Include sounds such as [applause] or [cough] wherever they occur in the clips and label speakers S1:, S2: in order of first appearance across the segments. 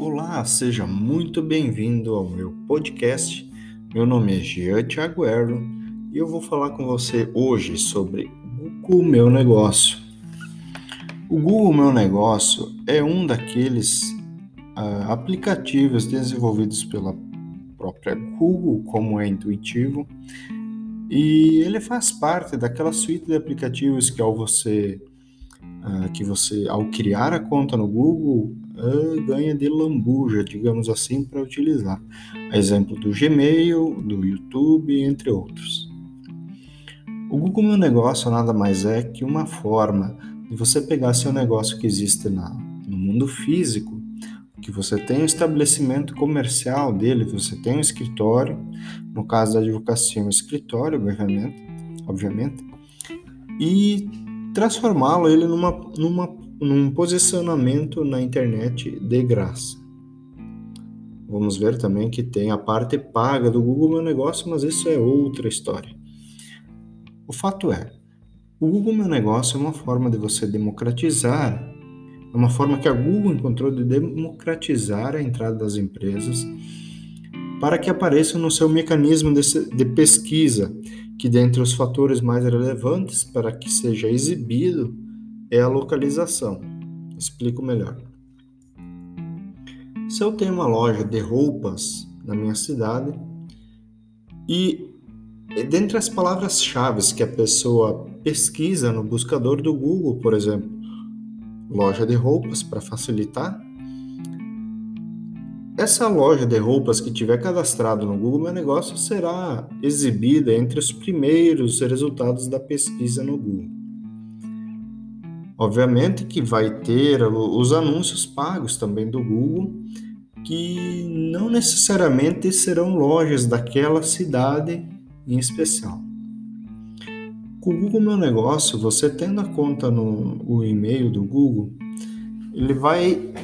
S1: Olá, seja muito bem-vindo ao meu podcast. Meu nome é Jean Thiago e eu vou falar com você hoje sobre Google Meu Negócio. O Google Meu Negócio é um daqueles uh, aplicativos desenvolvidos pela própria Google, como é intuitivo, e ele faz parte daquela suíte de aplicativos que ao você uh, que você ao criar a conta no Google ganha de lambuja, digamos assim, para utilizar. Exemplo do Gmail, do YouTube, entre outros. O Google Meu Negócio nada mais é que uma forma de você pegar seu negócio que existe na, no mundo físico, que você tem um estabelecimento comercial dele, você tem um escritório, no caso da advocacia, um escritório, obviamente, obviamente e transformá-lo ele numa, numa num posicionamento na internet de graça. Vamos ver também que tem a parte paga do Google Meu Negócio, mas isso é outra história. O fato é, o Google Meu Negócio é uma forma de você democratizar, é uma forma que a Google encontrou de democratizar a entrada das empresas para que apareçam no seu mecanismo de, pesquisa, que dentre os fatores mais relevantes para que seja exibido é a localização. Explico melhor. Se eu tenho uma loja de roupas na minha cidade e dentre as palavras-chave que a pessoa pesquisa no buscador do Google, por exemplo, loja de roupas para facilitar, essa loja de roupas que tiver cadastrado no Google Meu Negócio será exibida entre os primeiros resultados da pesquisa no Google. Obviamente que vai ter os anúncios pagos também do Google, que não necessariamente serão lojas daquela cidade em especial. Com o Google Meu Negócio, você tendo a conta no o e-mail do Google, ele vai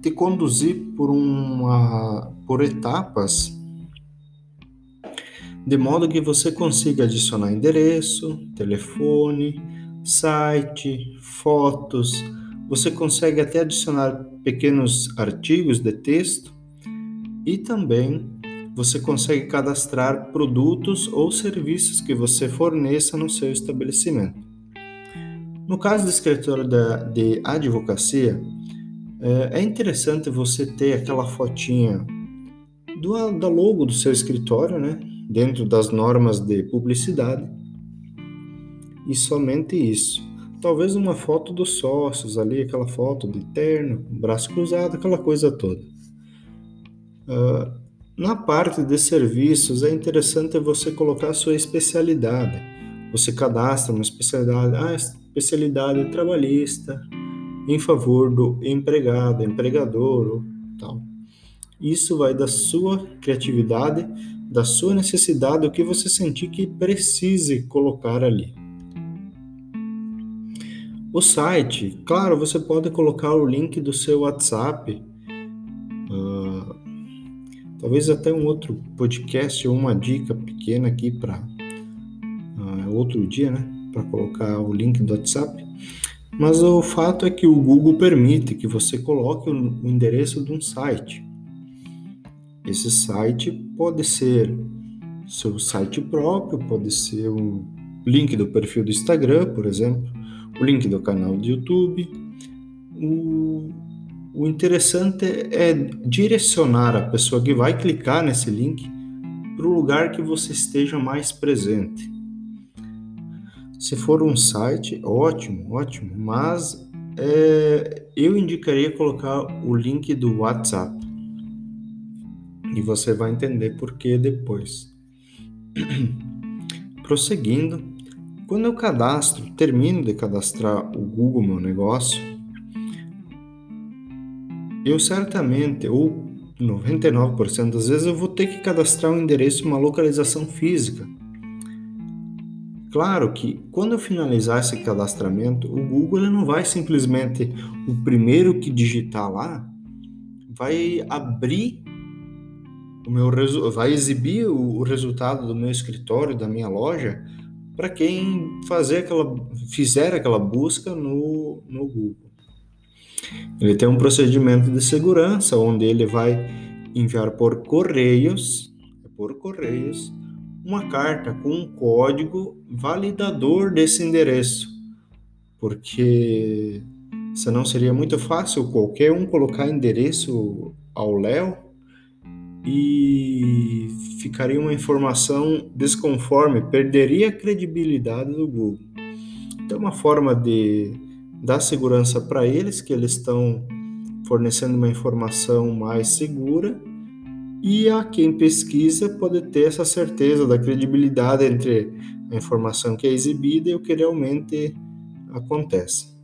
S1: te conduzir por uma por etapas de modo que você consiga adicionar endereço, telefone, site, fotos, você consegue até adicionar pequenos artigos de texto e também você consegue cadastrar produtos ou serviços que você forneça no seu estabelecimento. No caso do escritório de advocacia, é, é interessante você ter aquela fotinha do, da logo do seu escritório, né? Dentro das normas de publicidade e somente isso. Talvez uma foto dos sócios ali, aquela foto de terno, braço cruzado, aquela coisa toda. Uh, na parte de serviços, é interessante você colocar a sua especialidade. Você cadastra uma especialidade, ah, especialidade trabalhista, em favor do empregado, empregador ou tal. Isso vai da sua criatividade, da sua necessidade, o que você sentir que precise colocar ali. O site, claro, você pode colocar o link do seu WhatsApp, uh, talvez até um outro podcast ou uma dica pequena aqui para uh, outro dia, né? Para colocar o link do WhatsApp. Mas o fato é que o Google permite que você coloque o endereço de um site. Esse site pode ser seu site próprio, pode ser o link do perfil do Instagram, por exemplo o link do canal do YouTube. O, o interessante é direcionar a pessoa que vai clicar nesse link para o lugar que você esteja mais presente. Se for um site, ótimo, ótimo, mas é, eu indicaria colocar o link do WhatsApp e você vai entender por que depois. [clears throat] Prosseguindo, quando eu cadastro, termino de cadastrar o Google Meu Negócio, eu certamente, ou 99% das vezes, eu vou ter que cadastrar um endereço, uma localização física. Claro que quando eu finalizar esse cadastramento, o Google ele não vai simplesmente o primeiro que digitar lá vai abrir o meu vai exibir o resultado do meu escritório, da minha loja para quem fazer aquela, fizer aquela busca no, no Google. Ele tem um procedimento de segurança onde ele vai enviar por correios, por correios, uma carta com um código validador desse endereço, porque senão seria muito fácil qualquer um colocar endereço ao Léo e ficaria uma informação desconforme, perderia a credibilidade do Google. Então, uma forma de dar segurança para eles, que eles estão fornecendo uma informação mais segura, e a quem pesquisa pode ter essa certeza da credibilidade entre a informação que é exibida e o que realmente acontece.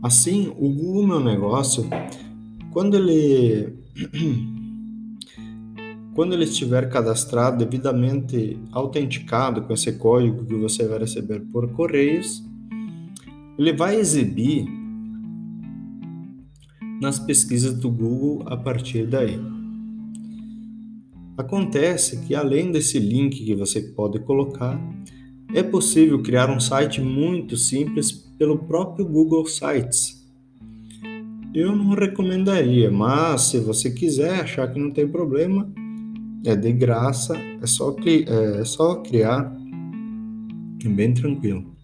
S1: Assim, o Google Meu Negócio, quando ele [clears throat] quando ele estiver cadastrado, devidamente autenticado com esse código que você vai receber por correios, ele vai exibir nas pesquisas do Google a partir daí. Acontece que além desse link que você pode colocar, é possível criar um site muito simples pelo próprio Google Sites. Eu não recomendaria, mas se você quiser achar que não tem problema, é de graça, é só, é só criar, é bem tranquilo.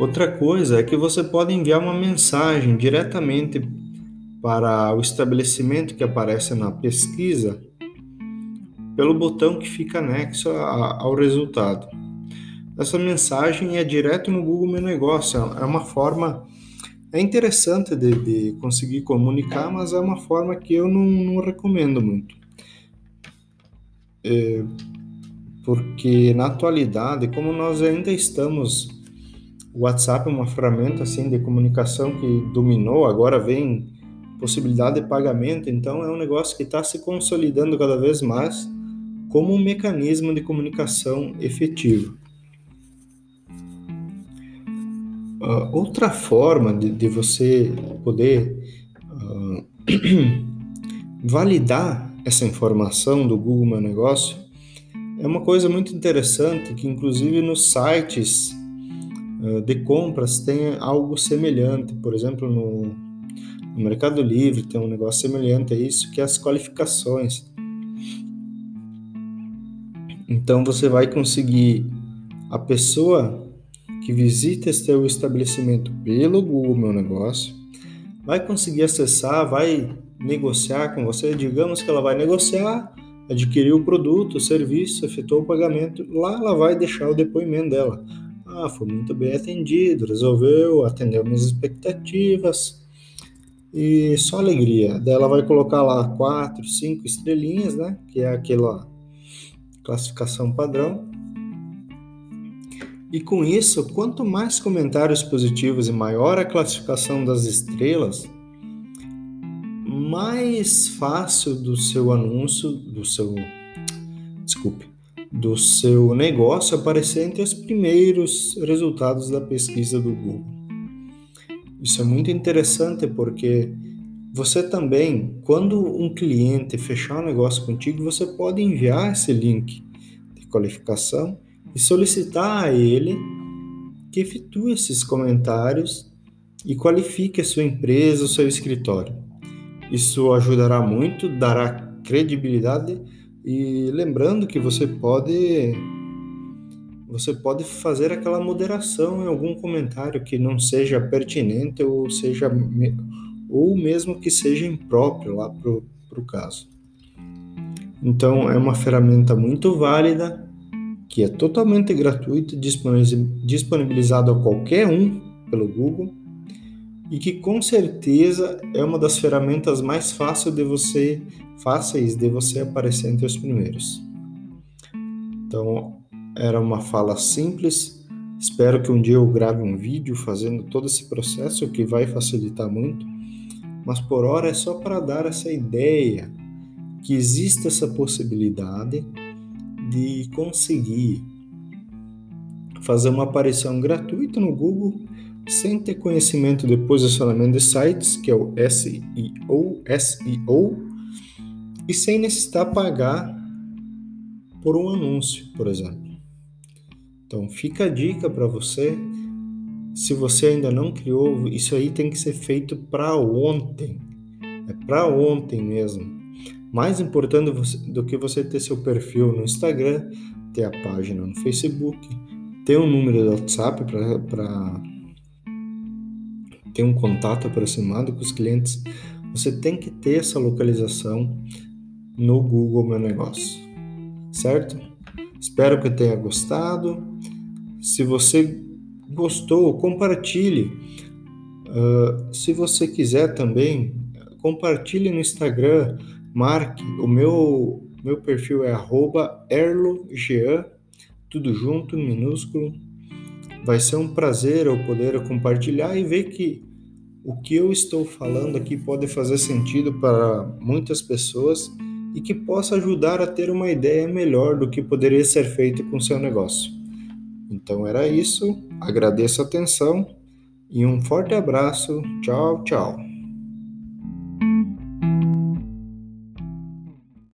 S1: Outra coisa é que você pode enviar uma mensagem diretamente para o estabelecimento que aparece na pesquisa pelo botão que fica anexo ao resultado. Essa mensagem é direto no Google Meu Negócio, é uma forma é interessante de, de conseguir comunicar, mas é uma forma que eu não, não recomendo muito. É, porque na atualidade, como nós ainda estamos o WhatsApp é uma ferramenta assim de comunicação que dominou, agora vem possibilidade de pagamento, então é um negócio que está se consolidando cada vez mais como um mecanismo de comunicação efetivo. Uh, outra forma de, de você poder uh, [clears throat] validar essa informação do Google Meu Negócio é uma coisa muito interessante que inclusive nos sites eh, de compras tem algo semelhante. Por exemplo, no, no Mercado Livre tem um negócio semelhante a isso, que é as qualificações. Então você vai conseguir a pessoa que visita teu estabelecimento pelo Google Meu Negócio, vai conseguir acessar, vai negociar com você, digamos que ela vai negociar, adquirir o produto, o serviço, efetuou o pagamento, lá ela vai deixar o depoimento dela. Ah, foi muito bem atendido, resolveu, atendeu minhas expectativas. E só alegria. Daí ela vai colocar lá quatro, cinco estrelinhas, né? Que é aquela classificação padrão. E com isso, quanto mais comentários positivos e maior a classificação das estrelas, mais fácil do seu anúncio, do seu. Desculpe do seu negócio aparecer entre os primeiros resultados da pesquisa do Google. Isso é muito interessante porque você também, quando um cliente fechar um negócio contigo, você pode enviar esse link de qualificação e solicitar a ele que efetue esses comentários e qualifique a sua empresa, o seu escritório. Isso ajudará muito, dará credibilidade e lembrando que você pode você pode fazer aquela moderação em algum comentário que não seja pertinente ou seja ou mesmo que seja impróprio lá para o caso. Então é uma ferramenta muito válida que é totalmente gratuita, disponibilizada a qualquer um pelo Google e que com certeza é uma das ferramentas mais fáceis de você fáceis de você aparecer entre os primeiros. Então, era uma fala simples. Espero que um dia eu grave um vídeo fazendo todo esse processo que vai facilitar muito. Mas por hora é só para dar essa ideia que existe essa possibilidade de conseguir fazer uma aparição gratuita no Google sem ter conhecimento de posicionamento de sites, que é o SEO, SEO e sem necessitar pagar por um anúncio, por exemplo. Então fica a dica para você Se você ainda não criou, isso aí tem que ser feito para ontem. É para ontem mesmo. Mais importante do que você ter seu perfil no Instagram, ter a página no Facebook, ter um número de WhatsApp para ter um contato aproximado com os clientes, você tem que ter essa localização no Google Meu Negócio, certo? Espero que tenha gostado. Se você gostou, compartilhe. Uh, se você quiser também, compartilhe no Instagram, marque. O meu, meu perfil é erlojean, tudo junto, minúsculo. Vai ser um prazer eu poder compartilhar e ver que o que eu estou falando aqui pode fazer sentido para muitas pessoas e que possa ajudar a ter uma ideia melhor do que poderia ser feito com seu negócio. Então era isso, agradeço a atenção e um forte abraço. Tchau, tchau.